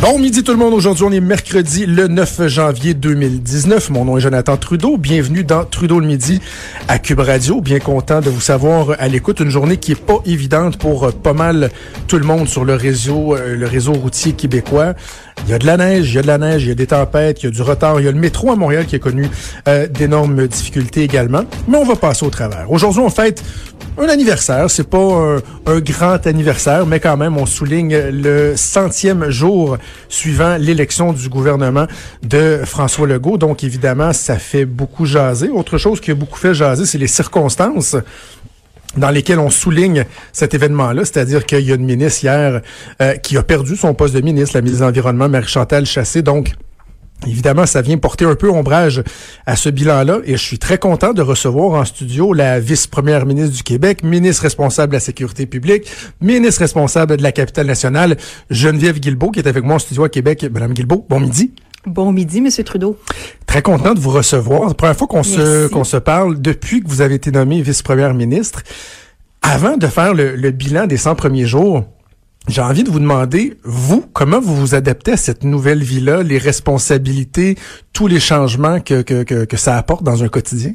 Bon midi tout le monde. Aujourd'hui, on est mercredi le 9 janvier 2019. Mon nom est Jonathan Trudeau. Bienvenue dans Trudeau le midi à Cube Radio. Bien content de vous savoir à l'écoute. Une journée qui est pas évidente pour euh, pas mal tout le monde sur le réseau, euh, le réseau routier québécois. Il y a de la neige, il y a de la neige, il y a des tempêtes, il y a du retard. Il y a le métro à Montréal qui a connu euh, d'énormes difficultés également. Mais on va passer au travers. Aujourd'hui, on fête un anniversaire. C'est pas un, grand anniversaire, mais quand même, on souligne le centième jour suivant l'élection du gouvernement de François Legault. Donc, évidemment, ça fait beaucoup jaser. Autre chose qui a beaucoup fait jaser, c'est les circonstances dans lesquelles on souligne cet événement-là, c'est-à-dire qu'il y a une ministre hier euh, qui a perdu son poste de ministre, la ministre de l'Environnement, Marie-Chantal Chassé, donc Évidemment, ça vient porter un peu ombrage à ce bilan-là et je suis très content de recevoir en studio la vice-première ministre du Québec, ministre responsable de la sécurité publique, ministre responsable de la capitale nationale, Geneviève Guilbeault, qui est avec moi en studio à Québec. Madame Guilbeault, bon midi. Bon midi, Monsieur Trudeau. Très content de vous recevoir. C'est la première fois qu'on se, qu'on se parle depuis que vous avez été nommée vice-première ministre. Avant de faire le, le bilan des 100 premiers jours, j'ai envie de vous demander, vous, comment vous vous adaptez à cette nouvelle vie-là, les responsabilités, tous les changements que, que, que, que ça apporte dans un quotidien?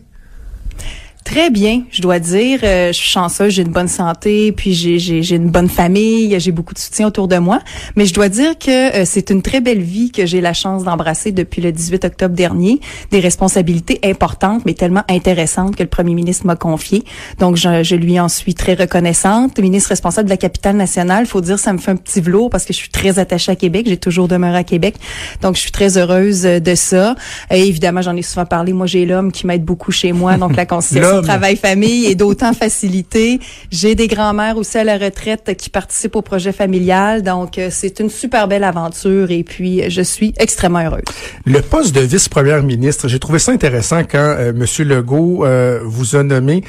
Très bien, je dois dire. Euh, je suis chanceuse, j'ai une bonne santé, puis j'ai, j'ai, j'ai une bonne famille, j'ai beaucoup de soutien autour de moi. Mais je dois dire que euh, c'est une très belle vie que j'ai la chance d'embrasser depuis le 18 octobre dernier. Des responsabilités importantes, mais tellement intéressantes que le premier ministre m'a confié. Donc, je, je, lui en suis très reconnaissante. Le ministre responsable de la capitale nationale, faut dire, ça me fait un petit velours parce que je suis très attachée à Québec. J'ai toujours demeuré à Québec. Donc, je suis très heureuse de ça. Et évidemment, j'en ai souvent parlé. Moi, j'ai l'homme qui m'aide beaucoup chez moi, donc la conciliation travail-famille est d'autant facilité. J'ai des grands-mères aussi à la retraite qui participent au projet familial. Donc, euh, c'est une super belle aventure et puis je suis extrêmement heureuse. Le poste de vice-première ministre, j'ai trouvé ça intéressant quand euh, M. Legault euh, vous a nommé.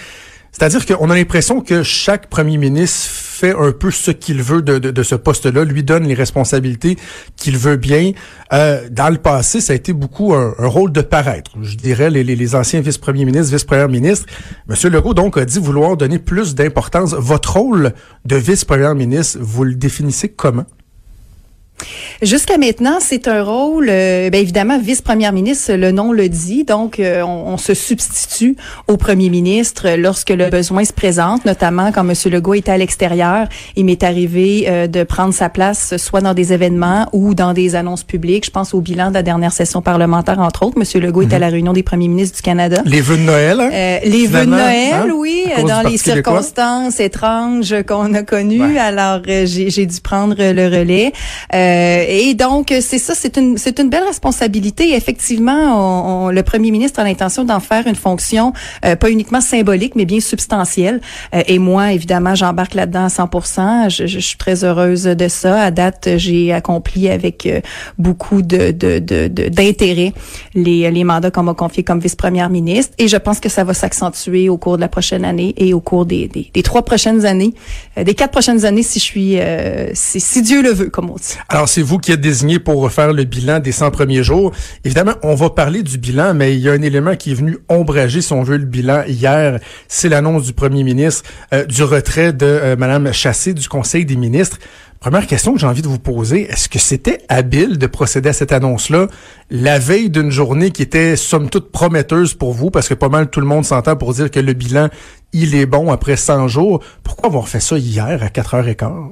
C'est-à-dire qu'on a l'impression que chaque premier ministre fait un peu ce qu'il veut de, de, ce poste-là, lui donne les responsabilités qu'il veut bien. Euh, dans le passé, ça a été beaucoup un, rôle de paraître. Je dirais les, les, les anciens vice-premiers ministres, vice-premiers ministres. Monsieur Legault, donc, a dit vouloir donner plus d'importance. Votre rôle de vice-premier ministre, vous le définissez comment? Jusqu'à maintenant, c'est un rôle, euh, bien évidemment, vice-première ministre, le nom le dit. Donc, euh, on, on, se substitue au premier ministre lorsque le besoin se présente, notamment quand M. Legault était à l'extérieur. Il m'est arrivé euh, de prendre sa place soit dans des événements ou dans des annonces publiques. Je pense au bilan de la dernière session parlementaire, entre autres. M. Legault était à la réunion des premiers ministres du Canada. Les vœux de Noël, hein? Euh, les vœux de Noël, hein? oui, dans les circonstances étranges qu'on a connues. Ouais. Alors, euh, j'ai dû prendre le relais. Euh, et donc, c'est ça, c'est une, c'est une belle responsabilité. Effectivement, on, on, le premier ministre a l'intention d'en faire une fonction euh, pas uniquement symbolique, mais bien substantielle. Euh, et moi, évidemment, j'embarque là-dedans à 100 je, je, suis très heureuse de ça. À date, j'ai accompli avec euh, beaucoup de, de, de, d'intérêt les, les mandats qu'on m'a confiés comme vice-première ministre. Et je pense que ça va s'accentuer au cours de la prochaine année et au cours des, des, trois prochaines années, euh, des quatre prochaines années, si je suis, si, si Dieu le veut, comme on dit. Alors, c'est vous qui êtes désigné pour faire le bilan des 100 premiers jours? Évidemment, on va parler du bilan, mais il y a un élément qui est venu ombrager, si on veut, le bilan hier. C'est l'annonce du premier ministre euh, du retrait de euh, Mme Chassé du Conseil des ministres. Première question que j'ai envie de vous poser, est-ce que c'était habile de procéder à cette annonce-là? La veille d'une journée qui était somme toute prometteuse pour vous, parce que pas mal tout le monde s'entend pour dire que le bilan, il est bon après 100 jours. Pourquoi avoir fait ça hier à 4h15?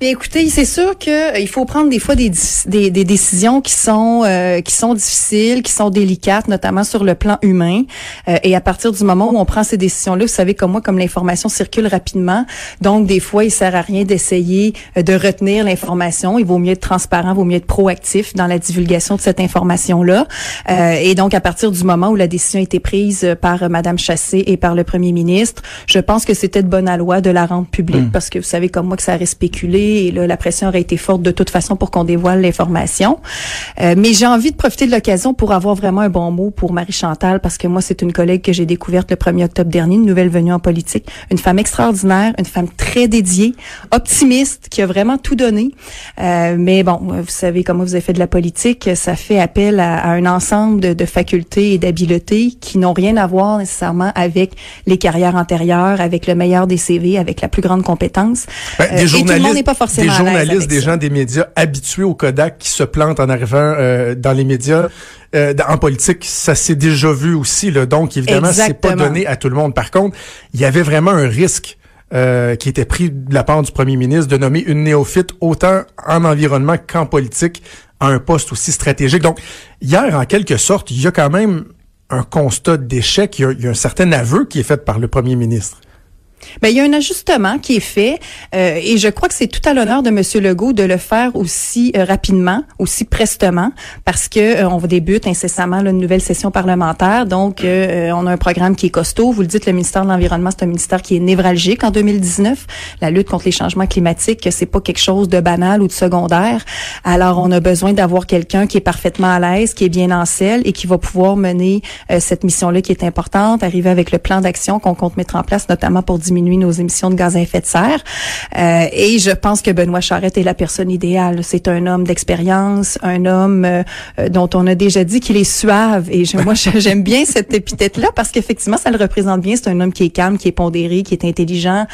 Bien, écoutez, c'est sûr que euh, faut prendre des fois des, des, des décisions qui sont euh, qui sont difficiles, qui sont délicates, notamment sur le plan humain. Euh, et à partir du moment où on prend ces décisions-là, vous savez comme moi, comme l'information circule rapidement, donc des fois il sert à rien d'essayer euh, de retenir l'information. Il vaut mieux être transparent, il vaut mieux être proactif dans la divulgation de cette information-là. Euh, et donc à partir du moment où la décision a été prise par Madame Chassé et par le Premier ministre, je pense que c'était de bonne loi de la rendre publique, mmh. parce que vous savez comme moi que ça a spéculé et là, la pression aurait été forte de toute façon pour qu'on dévoile l'information. Euh, mais j'ai envie de profiter de l'occasion pour avoir vraiment un bon mot pour Marie Chantal parce que moi, c'est une collègue que j'ai découverte le 1er octobre dernier, une nouvelle venue en politique, une femme extraordinaire, une femme très dédiée, optimiste, qui a vraiment tout donné. Euh, mais bon, vous savez comment vous avez fait de la politique, ça fait appel à, un ensemble de, de facultés et d'habiletés qui n'ont rien à voir nécessairement avec les carrières antérieures, avec le meilleur des CV, avec la plus grande compétence. Ben, des journalistes, euh, et tout le monde n'est pas forcément des journalistes, des gens des médias habitués au Kodak qui se plantent en arrivant euh, dans les médias. Euh, en politique, ça s'est déjà vu aussi. Là. Donc, évidemment, c'est pas donné à tout le monde. Par contre, il y avait vraiment un risque euh, qui était pris de la part du premier ministre de nommer une néophyte autant en environnement qu'en politique à un poste aussi stratégique. Donc, hier, en quelque sorte, il y a quand même un constat d'échec, il, il y a un certain aveu qui est fait par le premier ministre. Ben, il y a un ajustement qui est fait euh, et je crois que c'est tout à l'honneur de Monsieur Legault de le faire aussi euh, rapidement, aussi prestement, parce que euh, on débute incessamment une nouvelle session parlementaire. Donc, on a un programme qui est costaud. Vous le dites, le ministère de l'Environnement, c'est un ministère qui est névralgique en 2019. La lutte contre les changements climatiques, c'est pas quelque chose de banal ou de secondaire. Alors, on a besoin d'avoir quelqu'un qui est parfaitement à l'aise, qui est bien en selle et qui va pouvoir mener cette mission-là qui est importante, arriver avec le plan d'action qu'on compte mettre en place, notamment pour diminuer nos émissions de gaz à effet de serre. Euh, et je pense que Benoît Charette est la personne idéale. C'est un homme d'expérience, un homme euh, euh, dont on a déjà dit qu'il est suave. Et je, moi, j'aime bien cette épithète-là parce qu'effectivement, ça le représente bien. C'est un homme qui est calme, qui est pondéré, qui est intelligent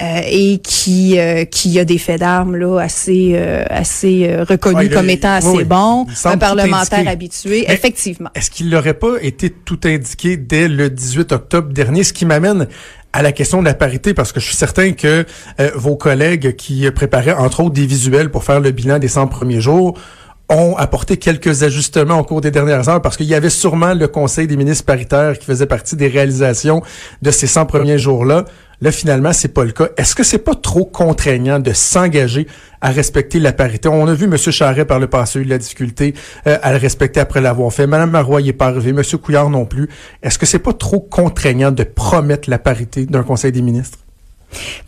euh, et qui qui a des faits d'armes là assez assez reconnus comme étant assez bons. Un parlementaire habitué, effectivement. Est-ce qu'il n'aurait pas été tout indiqué dès le 18 octobre dernier, ce qui m'amène à la question de la parité, parce que je suis certain que euh, vos collègues qui préparaient entre autres des visuels pour faire le bilan des 100 premiers jours ont apporté quelques ajustements au cours des dernières heures parce qu'il y avait sûrement le Conseil des ministres paritaires qui faisait partie des réalisations de ces 100 premiers jours-là. Là, finalement, c'est pas le cas. Est-ce que c'est pas trop contraignant de s'engager à respecter la parité? On a vu M. Charret par le passé eu de la difficulté euh, à le respecter après l'avoir fait. Mme Marois n'est pas arrivé. M. Couillard non plus. Est-ce que c'est pas trop contraignant de promettre la parité d'un Conseil des ministres?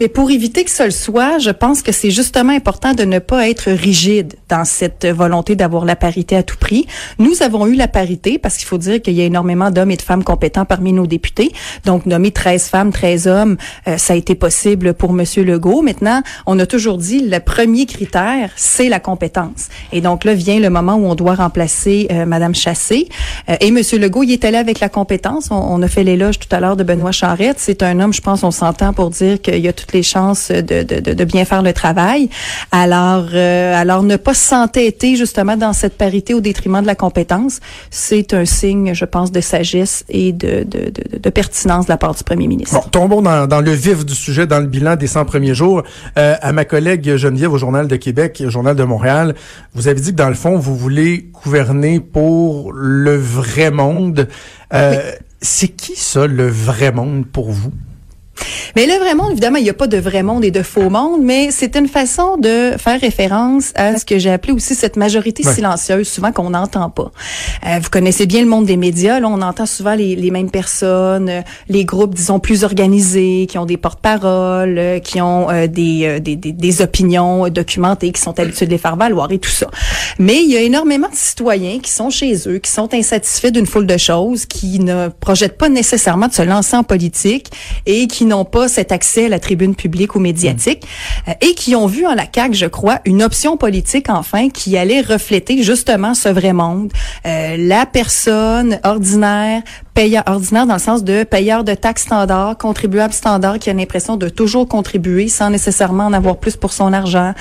Mais pour éviter que ce le soit, je pense que c'est justement important de ne pas être rigide dans cette volonté d'avoir la parité à tout prix. Nous avons eu la parité parce qu'il faut dire qu'il y a énormément d'hommes et de femmes compétents parmi nos députés. Donc, nommer 13 femmes, 13 hommes, euh, ça a été possible pour Monsieur Legault. Maintenant, on a toujours dit le premier critère, c'est la compétence. Et donc là vient le moment où on doit remplacer euh, Madame Chassé. Euh, et Monsieur Legault, il est allé avec la compétence. On, on a fait l'éloge tout à l'heure de Benoît Charette. C'est un homme, je pense, on s'entend pour dire que il y a toutes les chances de, de, de bien faire le travail. Alors, euh, alors ne pas s'entêter justement dans cette parité au détriment de la compétence, c'est un signe, je pense, de sagesse et de, de, de, pertinence de la part du premier ministre. Bon, tombons dans, dans, le vif du sujet, dans le bilan des 100 premiers jours. Euh, à ma collègue Geneviève au Journal de Québec, au Journal de Montréal, vous avez dit que dans le fond, vous voulez gouverner pour le vrai monde. Euh, C'est qui ça, le vrai monde pour vous? Mais le vrai monde, évidemment, il n'y a pas de vrai monde et de faux monde, mais c'est une façon de faire référence à ce que j'ai appelé aussi cette majorité silencieuse, souvent qu'on n'entend pas. Euh, vous connaissez bien le monde des médias, là, on entend souvent les, les mêmes personnes, euh, les groupes, disons, plus organisés, qui ont des porte-paroles, euh, qui ont des, des, des, des, opinions documentées, qui sont habitués de les faire valoir et tout ça. Mais il y a énormément de citoyens qui sont chez eux, qui sont insatisfaits d'une foule de choses, qui ne projettent pas nécessairement de se lancer en politique et qui n'ont pas cet accès à la tribune publique ou médiatique euh, et qui ont vu en la CAQ, je crois, une option politique enfin qui allait refléter justement ce vrai monde, euh, la personne ordinaire, payeur ordinaire dans le sens de payeur de taxes standard, contribuable standard qui a l'impression de toujours contribuer sans nécessairement en avoir plus pour son argent,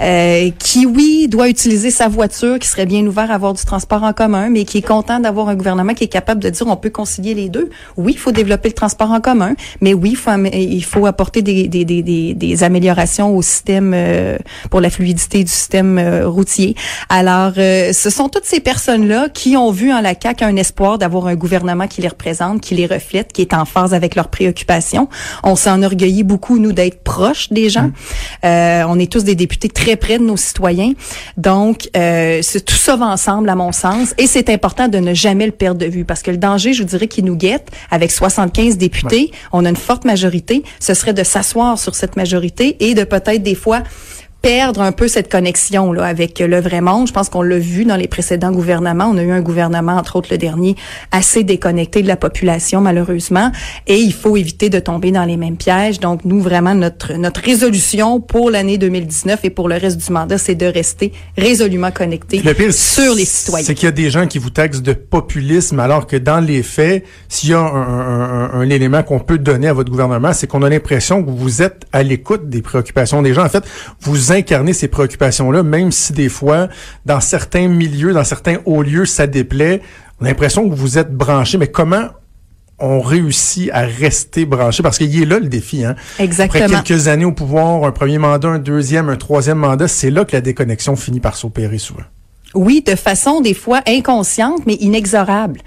euh, qui oui doit utiliser sa voiture, qui serait bien ouvert à avoir du transport en commun, mais qui est content d'avoir un gouvernement qui est capable de dire on peut concilier les deux. Oui, il faut développer le transport en commun, mais oui, il faut, apporter des, des, des, des, améliorations au système euh, pour la fluidité du système euh, routier. Alors, euh, ce sont toutes ces personnes-là qui ont vu en la CAQ un espoir d'avoir un gouvernement qui les représente, qui les reflète, qui est en phase avec leurs préoccupations. On s'enorgueillit beaucoup, nous, d'être proches des gens. Mmh. on est tous des députés très près de nos citoyens. Donc, tout ça va ensemble, à mon sens, et c'est important de ne jamais le perdre de vue, parce que le danger, je vous dirais, qui nous guette, avec 75 députés, on a une forte majorité, ce serait de s'asseoir sur cette majorité et de peut-être des fois perdre un peu cette connexion là avec le vrai monde. Je pense qu'on l'a vu dans les précédents gouvernements. On a eu un gouvernement, entre autres le dernier, assez déconnecté de la population malheureusement, et il faut éviter de tomber dans les mêmes pièges. Donc nous vraiment notre notre résolution pour l'année 2019 et pour le reste du mandat, c'est de rester résolument connecté sur les citoyens. C'est qu'il y a des gens qui vous taxent de populisme, alors que dans les faits, s'il y a un, un, un élément qu'on peut donner à votre gouvernement, c'est qu'on a l'impression que vous êtes à l'écoute des préoccupations des gens. En fait, vous incarner ces préoccupations-là, même si des fois, dans certains milieux, dans certains hauts lieux, ça déplaît. On a l'impression que vous êtes branché, mais comment on réussit à rester branché? Parce qu'il est là le défi. Hein? Exactement. Après quelques années au pouvoir, un premier mandat, un deuxième, un troisième mandat, c'est là que la déconnexion finit par s'opérer souvent. Oui, de façon des fois inconsciente, mais inexorable.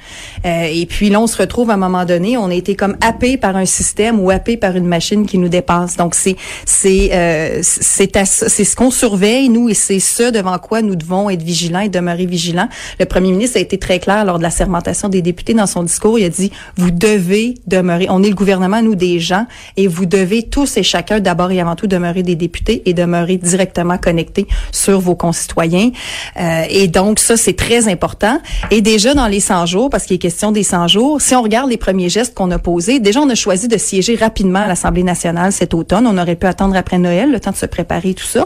Euh, et puis là, on se retrouve à un moment donné, on a été comme happé par un système ou happé par une machine qui nous dépasse. Donc c'est c'est euh, c'est c'est ce qu'on surveille nous et c'est ce devant quoi nous devons être vigilants et demeurer vigilants. Le premier ministre a été très clair lors de la sermentation des députés dans son discours. Il a dit vous devez demeurer. On est le gouvernement, nous des gens, et vous devez tous et chacun d'abord et avant tout demeurer des députés et demeurer directement connectés sur vos concitoyens. Euh, et donc, ça, c'est très important. Et déjà, dans les 100 jours, parce qu'il est question des 100 jours, si on regarde les premiers gestes qu'on a posés, déjà, on a choisi de siéger rapidement à l'Assemblée nationale cet automne. On aurait pu attendre après Noël, le temps de se préparer, tout ça.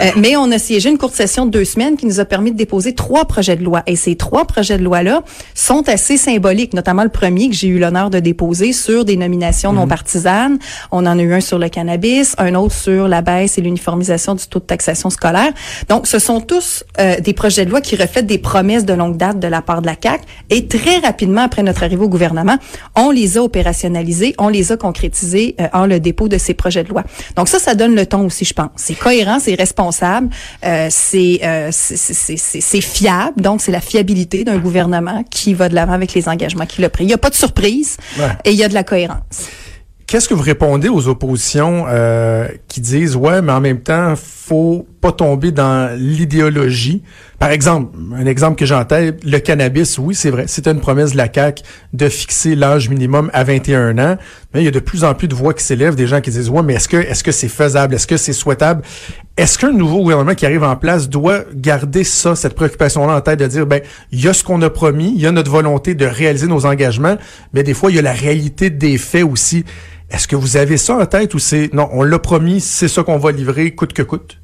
Euh, mais on a siégé une courte session de deux semaines qui nous a permis de déposer trois projets de loi. Et ces trois projets de loi-là sont assez symboliques, notamment le premier que j'ai eu l'honneur de déposer sur des nominations non mhm. partisanes. On en a eu un sur le cannabis, un autre sur la baisse et l'uniformisation du taux de taxation scolaire. Donc, ce sont tous euh, des projets de loi qui reflète des promesses de longue date de la part de la CAC. Et très rapidement après notre arrivée au gouvernement, on les a opérationnalisés, on les a concrétisés euh, en le dépôt de ces projets de loi. Donc ça, ça donne le ton aussi, je pense. C'est cohérent, c'est responsable, euh, c'est euh, c'est fiable. Donc c'est la fiabilité d'un gouvernement qui va de l'avant avec les engagements qu'il a pris. Il n'y a pas de surprise et il y a de la cohérence. Qu'est-ce que vous répondez aux oppositions euh, qui disent ouais, mais en même temps, faut pas tomber dans l'idéologie. Par exemple, un exemple que tête, le cannabis, oui, c'est vrai, c'était une promesse de la CAC de fixer l'âge minimum à 21 ans, mais il y a de plus en plus de voix qui s'élèvent, des gens qui disent ouais, mais est-ce que est-ce que c'est faisable, est-ce que c'est souhaitable? Est-ce qu'un nouveau gouvernement qui arrive en place doit garder ça, cette préoccupation-là en tête de dire ben il y a ce qu'on a promis, il y a notre volonté de réaliser nos engagements, mais des fois il y a la réalité des faits aussi. Est-ce que vous avez ça en tête ou c'est non, on l'a promis, c'est ça qu'on va livrer coûte que coûte?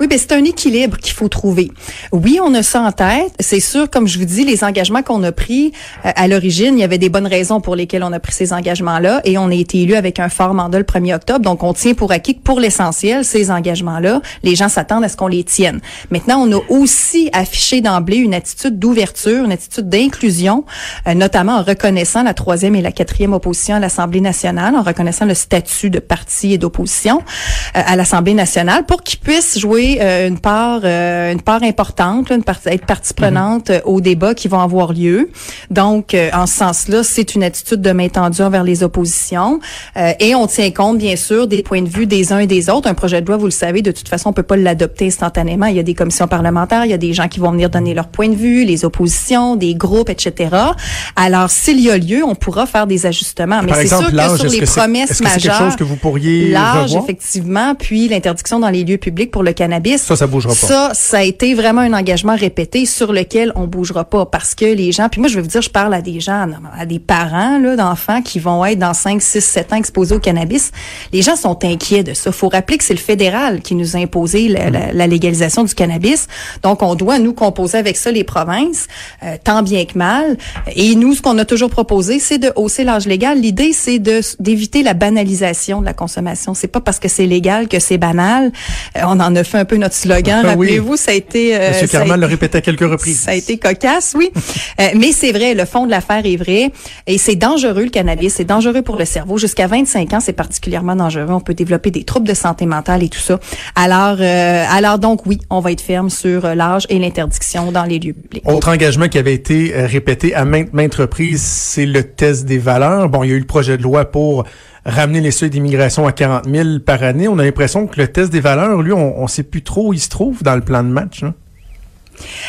Oui, ben c'est un équilibre qu'il faut trouver. Oui, on a ça en tête. C'est sûr, comme je vous dis, les engagements qu'on a pris euh, à l'origine, il y avait des bonnes raisons pour lesquelles on a pris ces engagements-là et on a été élu avec un fort mandat le 1er octobre. Donc, on tient pour acquis que pour l'essentiel, ces engagements-là, les gens s'attendent à ce qu'on les tienne. Maintenant, on a aussi affiché d'emblée une attitude d'ouverture, une attitude d'inclusion, euh, notamment en reconnaissant la troisième et la quatrième opposition à l'Assemblée nationale, en reconnaissant le statut de parti et d'opposition euh, à l'Assemblée nationale pour qu'ils puissent jouer euh, une part euh, une part importante, une part, être partie mhm. prenante euh, aux débats qui vont avoir lieu. Donc, en ce sens-là, c'est une attitude de main tendue envers les oppositions. et on tient compte, bien sûr, des points de vue des uns et des autres. Un projet de loi, vous le savez, de toute façon, on peut pas l'adopter instantanément. Il y a des commissions parlementaires, il y a des gens qui vont venir donner leur point de vue, les oppositions, des groupes, etc. Alors, s'il y a lieu, on pourra faire des ajustements. Mais c'est sûr que sur les promesses majeures, quelque chose que vous pourriez l'âge, effectivement, puis l'interdiction dans les lieux publics pour le cannabis. Ça, ça bougera pas. Ça, ça a été vraiment un engagement répété sur lequel on bougera pas parce que les gens, puis moi, je vais vous dire, je parle à des gens, à des parents, là, d'enfants qui vont être dans 5, 6, 7 ans exposés au cannabis. Les gens sont inquiets de ça. Faut rappeler que c'est le fédéral qui nous a imposé la, légalisation du cannabis. Donc, on doit, nous, composer avec ça les provinces, euh, tant bien que mal. Et nous, ce qu'on a toujours proposé, c'est de hausser l'âge légal. L'idée, c'est de d'éviter la banalisation de la consommation. C'est pas parce que c'est légal que c'est banal. Euh, on en a fait un peu notre slogan. Ah rappelez-vous, ça a été. Euh, Monsieur Carman le répétait à quelques reprises. Ça a été cocasse, oui. euh, mais c'est vrai, le fond de l'affaire est vrai. Et c'est dangereux le cannabis, c'est dangereux pour le cerveau. Jusqu'à 25 ans, c'est particulièrement dangereux. On peut développer des troubles de santé mentale et tout ça. Alors, euh, alors donc oui, on va être ferme sur euh, l'âge et l'interdiction dans les lieux publics. Autre engagement qui avait été euh, répété à maintes maintes reprises, c'est le test des valeurs. Bon, il y a eu le projet de loi pour ramener les seuils d'immigration à 40 000 par année. On a l'impression que le test des valeurs, lui, on ne sait plus trop où il se trouve dans le plan de match.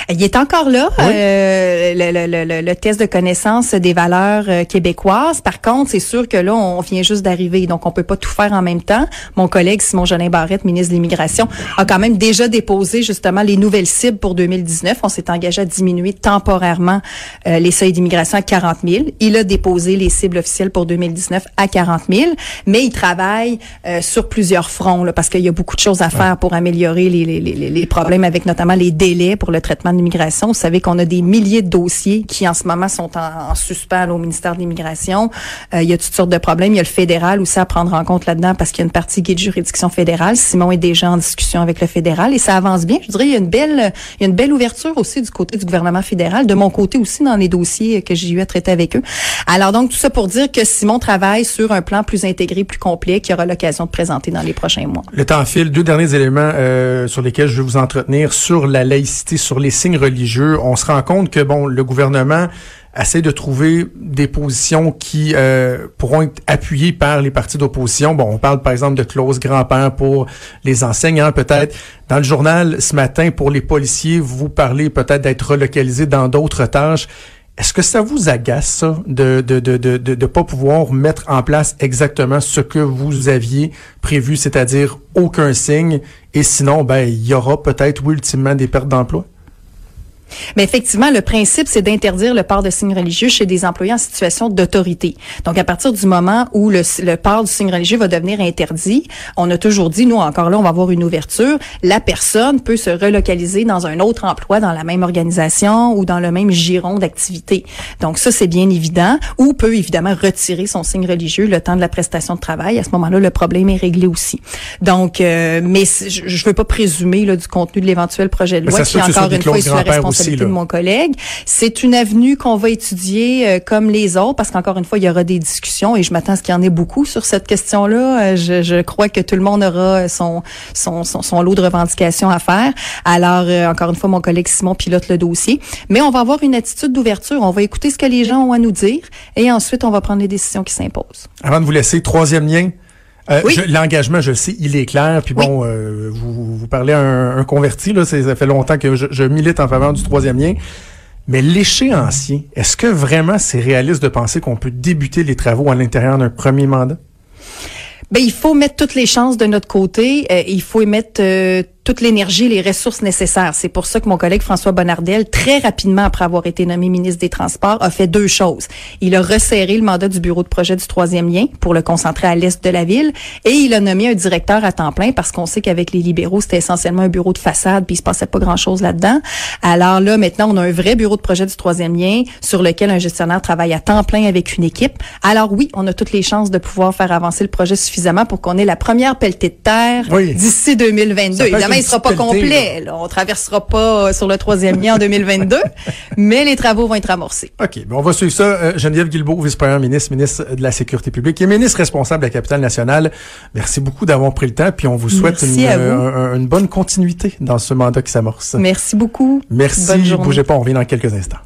Il est encore là, Oui. euh, le, le- le- le test de connaissance des valeurs euh, québécoises. Par contre, c'est sûr que là, on vient juste d'arriver, donc on peut pas tout faire en même temps. Mon collègue Simon Jolin Barrette, ministre de l'Immigration, a quand même déjà déposé justement les nouvelles cibles pour 2019. On s'est engagé à diminuer temporairement euh, les seuils d'immigration à 40 000. Il a déposé les cibles officielles pour 2019 à 40 000, mais il travaille euh, sur plusieurs fronts là, parce qu'il y a beaucoup de choses à faire pour améliorer les, les, les, les problèmes avec notamment les délais pour le traitement de l'immigration. Vous savez qu'on a des milliers de dossiers qui en ce moment sont en, en suspens là, au ministère de l'Immigration. Euh, il y a toutes sortes de problèmes. Il y a le fédéral aussi à prendre en compte là-dedans parce qu'il y a une partie qui est de juridiction fédérale. Simon est déjà en discussion avec le fédéral et ça avance bien. Je dirais il y a une belle il y a une belle ouverture aussi du côté du gouvernement fédéral, de mon côté aussi dans les dossiers que j'ai eu à traiter avec eux. Alors donc tout ça pour dire que Simon travaille sur un plan plus intégré, plus complet qu'il aura l'occasion de présenter dans les prochains mois. Le temps file. Deux derniers éléments euh, sur lesquels je veux vous entretenir sur la laïcité, sur les signes religieux. On se rend compte que bon, le gouvernement essaie de trouver des positions qui euh, pourront être appuyées par les partis d'opposition. Bon, on parle par exemple de clause grand-père pour les enseignants, peut-être. Dans le journal ce matin, pour les policiers, vous parlez peut-être d'être relocalisés dans d'autres tâches. Est-ce que ça vous agace, ça, de de, de, de, de, pas pouvoir mettre en place exactement ce que vous aviez prévu, c'est-à-dire aucun signe, et sinon, ben, il y aura peut-être, ultimement, des pertes d'emploi? Mais effectivement, le principe, c'est d'interdire le port de signes religieux chez des employés en situation d'autorité. Donc, à partir du moment où le, le port du signe religieux va devenir interdit, on a toujours dit, nous, encore là, on va avoir une ouverture. La personne peut se relocaliser dans un autre emploi, dans la même organisation ou dans le même giron d'activité. Donc, ça, c'est bien évident. Ou peut, évidemment, retirer son signe religieux le temps de la prestation de travail. À ce moment-là, le problème est réglé aussi. Donc, euh, mais je je veux pas présumer là, du contenu de l'éventuel projet de loi qui, encore une fois, est sous la responsabilité de mon collègue. C'est une avenue qu'on va étudier euh, comme les autres parce qu'encore une fois, il y aura des discussions et je m'attends à ce qu'il y en ait beaucoup sur cette question-là. Euh, je, je crois que tout le monde aura son, son, son, son lot de revendications à faire. Alors, euh, encore une fois, mon collègue Simon pilote le dossier. Mais on va avoir une attitude d'ouverture. On va écouter ce que les gens ont à nous dire et ensuite, on va prendre les décisions qui s'imposent. Avant de vous laisser, troisième lien. Euh, Oui. L'engagement, je le sais, il est clair. Puis Oui. bon, euh, vous, vous parlez à un, converti, là, ça fait longtemps que je, je milite en faveur du troisième lien. Mais l'échéancier, est-ce que vraiment c'est réaliste de penser qu'on peut débuter les travaux à l'intérieur d'un premier mandat? Ben, il faut mettre toutes les chances de notre côté. Euh, il faut y mettre euh, toute l'énergie les ressources nécessaires. C'est pour ça que mon collègue François Bonnardel, très rapidement après avoir été nommé ministre des Transports, a fait deux choses. Il a resserré le mandat du bureau de projet du troisième lien pour le concentrer à l'est de la ville et il a nommé un directeur à temps plein parce qu'on sait qu'avec les libéraux, c'était essentiellement un bureau de façade puis il se passait pas grand-chose là-dedans. Alors là, maintenant, on a un vrai bureau de projet du troisième lien sur lequel un gestionnaire travaille à temps plein avec une équipe. Alors oui, on a toutes les chances de pouvoir faire avancer le projet suffisamment pour qu'on ait la première pelletée de terre Oui. d'ici Ça 2022. peut être Évidemment, une il sera pas complet. là. On traversera pas euh, sur le troisième lien en 2022, mais les travaux vont être amorcés. OK, bon, on va suivre ça. Euh, Geneviève Guilbeault, vice-première ministre, ministre de la Sécurité publique et ministre responsable de la capitale nationale. Merci beaucoup d'avoir pris le temps, puis on vous souhaite une, vous. euh, un- une bonne continuité dans ce mandat qui s'amorce. Merci beaucoup. Merci, Bonne journée. bougez pas, on revient dans quelques instants.